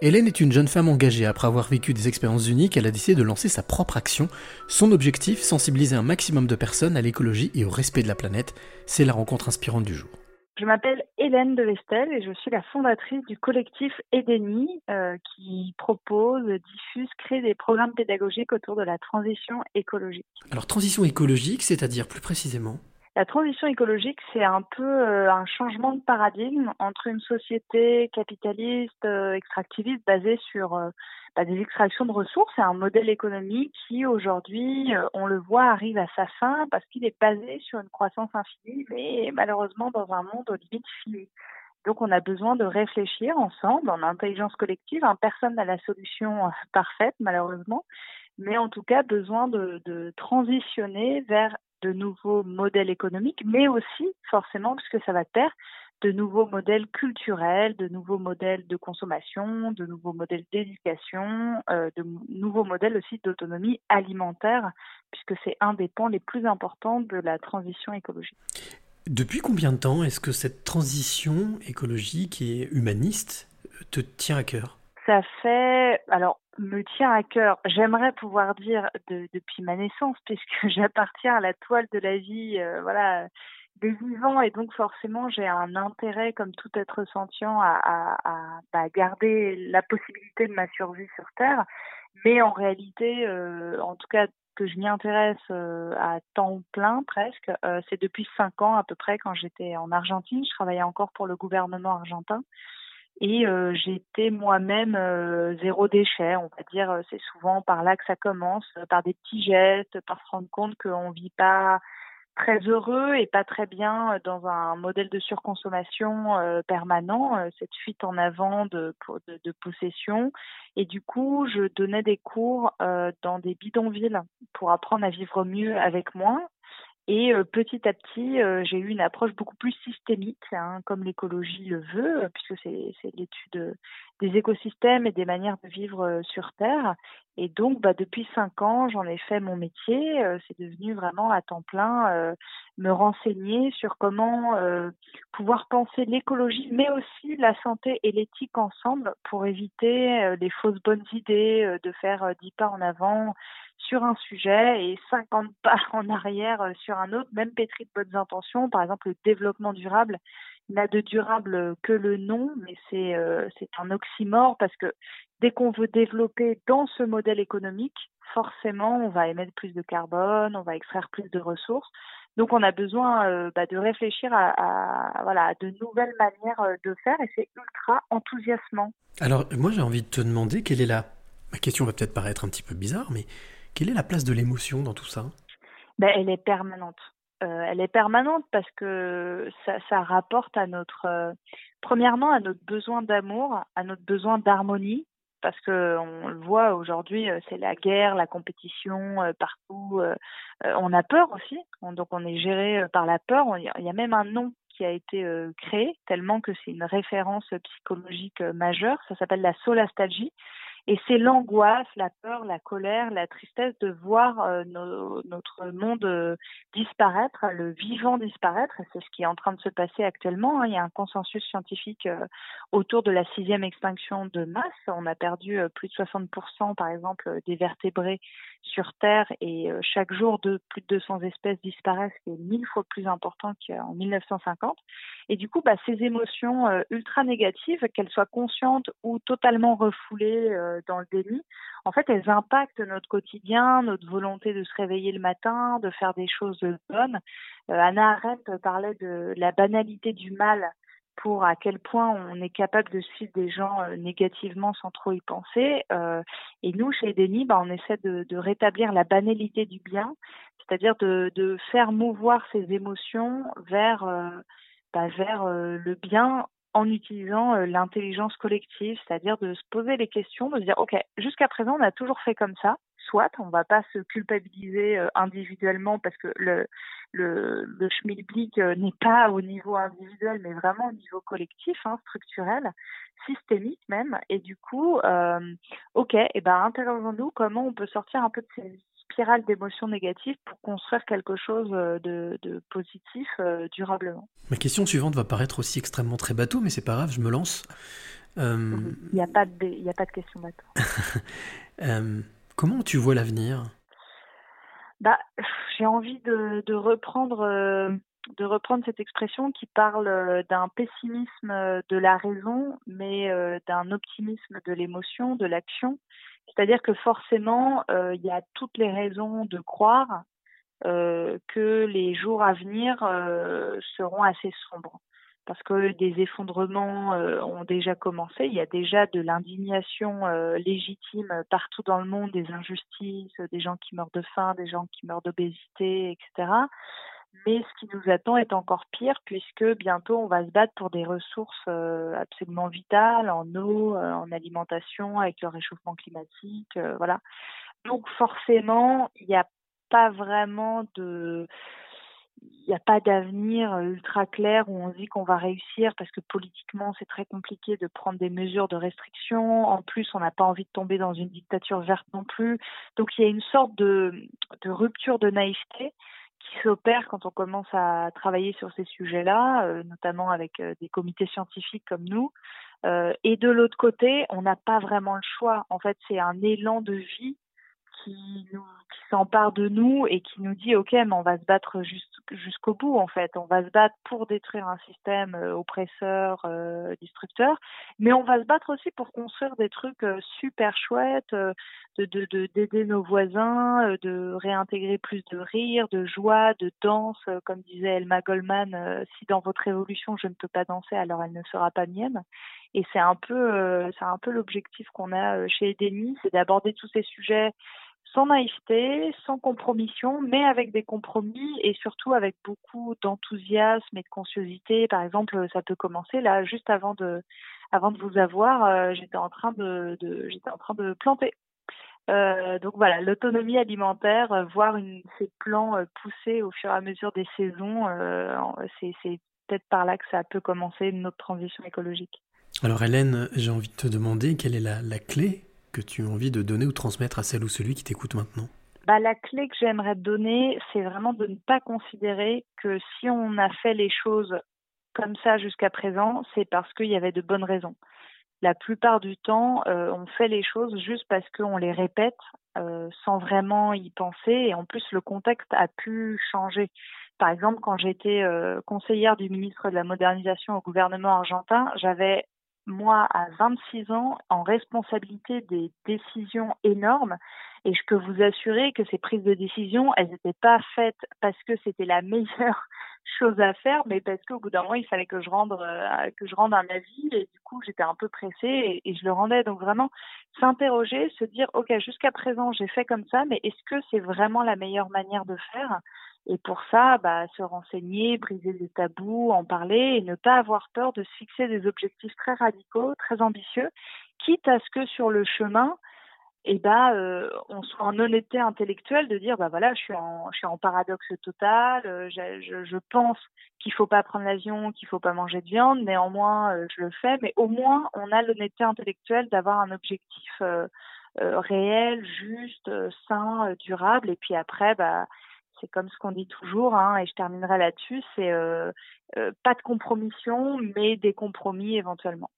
Hélène est une jeune femme engagée. Après avoir vécu des expériences uniques, elle a décidé de lancer sa propre action. Son objectif, sensibiliser un maximum de personnes à l'écologie et au respect de la planète. C'est la rencontre inspirante du jour. Je m'appelle Hélène de Vestel et je suis la fondatrice du collectif Edeni euh, qui propose, diffuse, crée des programmes pédagogiques autour de la transition écologique. Alors transition écologique, c'est-à-dire plus précisément la transition écologique, c'est un peu euh, un changement de paradigme entre une société capitaliste, euh, extractiviste, basée sur euh, bah, des extractions de ressources et un modèle économique qui, aujourd'hui, on le voit, arrive à sa fin parce qu'il est basé sur une croissance infinie, mais malheureusement dans un monde aux limites finies. Donc, on a besoin de réfléchir ensemble en intelligence collective. Personne n'a la solution parfaite, malheureusement, mais en tout cas, besoin de transitionner vers de nouveaux modèles économiques, mais aussi forcément, puisque ça va de pair, de nouveaux modèles culturels, de nouveaux modèles de consommation, de nouveaux modèles d'éducation, euh, de nouveaux modèles aussi d'autonomie alimentaire, puisque c'est un des pans les plus importants de la transition écologique. Depuis combien de temps est-ce que cette transition écologique et humaniste te tient à cœur? Ça fait, alors me tient à cœur. J'aimerais pouvoir dire depuis ma naissance, puisque j'appartiens à la toile de la vie, euh, voilà, des vivants, et donc forcément j'ai un intérêt, comme tout être sentient, à, bah, garder la possibilité de ma survie sur Terre. Mais en réalité, euh, en tout cas que je m'y intéresse euh, à temps plein presque, c'est depuis cinq ans à peu près quand j'étais en Argentine. Je travaillais encore pour le gouvernement argentin. Et euh, j'étais moi-même euh, zéro déchet, on va dire. Euh, c'est souvent par là que ça commence, par des petits gestes, par se rendre compte qu'on vit pas très heureux et pas très bien dans un modèle de surconsommation permanent, cette fuite en avant de, de, de, possession. Et du coup, je donnais des cours dans des bidonvilles pour apprendre à vivre mieux avec moi et euh, petit à petit, euh, j'ai eu une approche beaucoup plus systémique, hein, comme l'écologie le veut, euh, puisque c'est l'étude des écosystèmes et des manières de vivre sur Terre. Et donc, bah, depuis cinq ans, j'en ai fait mon métier. c'est devenu vraiment à temps plein me renseigner sur comment pouvoir penser l'écologie, mais aussi la santé et l'éthique ensemble pour éviter les fausses bonnes idées, de faire dix pas en avant sur un sujet et 50 pas en arrière euh, sur un autre, même pétri de bonnes intentions. Par exemple, le développement durable n'a de durable que le nom, mais c'est euh, c'est un oxymore parce que dès qu'on veut développer dans ce modèle économique, forcément, on va émettre plus de carbone, on va extraire plus de ressources. Donc, on a besoin euh, bah, de réfléchir à, à, voilà, à de nouvelles manières de faire et c'est ultra enthousiasmant. Alors, moi, j'ai envie de te demander quelle est la... Ma question va peut-être paraître un petit peu bizarre, mais quelle est la place de l'émotion dans tout ça? Ben, Elle est permanente. Euh, elle est permanente parce que ça, rapporte à notre, euh, premièrement, à notre besoin d'amour, à notre besoin d'harmonie, parce que on le voit aujourd'hui, euh, c'est la guerre, la compétition partout. on a peur aussi, donc on est géré par la peur. Il y a même un nom qui a été créé tellement que c'est une référence psychologique majeure. Ça s'appelle la solastalgie. Et c'est l'angoisse, la peur, la colère, la tristesse de voir euh, notre monde euh, disparaître, le vivant disparaître. C'est ce qui est en train de se passer actuellement. Hein. Il y a un consensus scientifique euh, autour de la sixième extinction de masse. On a perdu plus de 60%, par exemple, des vertébrés sur Terre et chaque jour, plus de 200 espèces disparaissent, ce qui est mille fois plus important qu'en 1950. Et du coup, bah, ces émotions ultra négatives, qu'elles soient conscientes ou totalement refoulées dans le déni, en fait, elles impactent notre quotidien, notre volonté de se réveiller le matin, de faire des choses bonnes. Euh, Anna Arendt parlait de la banalité du mal pour à quel point on est capable de suivre des gens euh, négativement sans trop y penser. Euh, et nous, chez Denis, bah, on essaie de, rétablir la banalité du bien, c'est-à-dire de, faire mouvoir ces émotions vers, bah, vers le bien en utilisant euh, l'intelligence collective, c'est-à-dire de se poser les questions, de se dire, OK, jusqu'à présent, on a toujours fait comme ça, soit, on ne va pas se culpabiliser euh, individuellement parce que le, schmilblick euh, n'est pas au niveau individuel, mais vraiment au niveau collectif, hein, structurel, systémique même. Et du coup, OK, et eh ben, interrogeons-nous comment on peut sortir un peu de ces spirale d'émotions négatives pour construire quelque chose euh, de, positif euh, durablement. Ma question suivante va paraître aussi extrêmement très bateau, mais c'est pas grave, je me lance. Il n'y a, pas de, a pas de question bateau. comment tu vois l'avenir? Bah, J'ai envie de, de reprendre de reprendre cette expression qui parle d'un pessimisme de la raison, mais d'un optimisme de l'émotion, de l'action. C'est-à-dire que forcément, il y a toutes les raisons de croire que les jours à venir seront assez sombres. Parce que des effondrements ont déjà commencé, il y a déjà de l'indignation légitime partout dans le monde, des injustices, des gens qui meurent de faim, des gens qui meurent d'obésité, etc. Mais ce qui nous attend est encore pire puisque bientôt on va se battre pour des ressources euh, absolument vitales en eau, euh, en alimentation, avec le réchauffement climatique, euh, voilà. Donc forcément, il n'y a pas vraiment de il n'y a pas d'avenir ultra clair où on dit qu'on va réussir parce que politiquement c'est très compliqué de prendre des mesures de restriction. En plus, on n'a pas envie de tomber dans une dictature verte non plus. Donc il y a une sorte de, de rupture de naïveté qui s'opère quand on commence à travailler sur ces sujets-là, euh, notamment avec euh, des comités scientifiques comme nous. Euh, et de l'autre côté, on n'a pas vraiment le choix. En fait, c'est un élan de vie qui qui s'empare de nous et qui nous dit ok mais on va se battre jusqu'au bout en fait on va se battre pour détruire un système euh, oppresseur euh, destructeur mais on va se battre aussi pour construire des trucs super chouettes de de d'aider nos voisins de réintégrer plus de rire de joie de danse comme disait Elma Goldman si dans votre révolution je ne peux pas danser alors elle ne sera pas mienne et c'est un peu peu l'objectif qu'on a chez Edeni c'est d'aborder tous ces sujets sans naïveté, sans compromission, mais avec des compromis et surtout avec beaucoup d'enthousiasme et de consciosité. Par exemple, ça peut commencer là, juste avant de, avant de vous avoir, euh, j'étais en de j'étais en train de planter. Euh, donc voilà, l'autonomie alimentaire, euh, voir une, ces plants euh, pousser au fur et à mesure des saisons, c'est, c'est peut-être par là que ça peut commencer notre transition écologique. Alors Hélène, j'ai envie de te demander quelle est la, la clé que tu as envie de donner ou transmettre à celle ou celui qui t'écoute maintenant? Bah, La clé que j'aimerais te donner, c'est vraiment de ne pas considérer que si on a fait les choses comme ça jusqu'à présent, c'est parce qu'il y avait de bonnes raisons. La plupart du temps, euh, on fait les choses juste parce qu'on les répète euh, sans vraiment y penser et en plus le contexte a pu changer. Par exemple, quand j'étais euh, conseillère du ministre de la modernisation au gouvernement argentin, j'avais moi, à 26 ans, en responsabilité des décisions énormes. Et je peux vous assurer que ces prises de décision, elles n'étaient pas faites parce que c'était la meilleure chose à faire, mais parce qu'au bout d'un moment, il fallait que je rende euh, que je rende un avis. Et du coup, j'étais un peu pressée et, je le rendais. Donc vraiment, s'interroger, se dire, ok, jusqu'à présent, j'ai fait comme ça, mais est-ce que c'est vraiment la meilleure manière de faire? Et pour ça, bah, se renseigner, briser des tabous, en parler et ne pas avoir peur de se fixer des objectifs très radicaux, très ambitieux, quitte à ce que sur le chemin, eh ben, on soit en honnêteté intellectuelle de dire bah voilà je suis en je suis en paradoxe total euh, je, pense qu'il faut pas prendre l'avion qu'il faut pas manger de viande néanmoins euh, je le fais mais au moins on a l'honnêteté intellectuelle d'avoir un objectif réel juste sain durable et puis après bah c'est comme ce qu'on dit toujours, hein, et je terminerai là-dessus, c'est pas de compromission, mais des compromis éventuellement.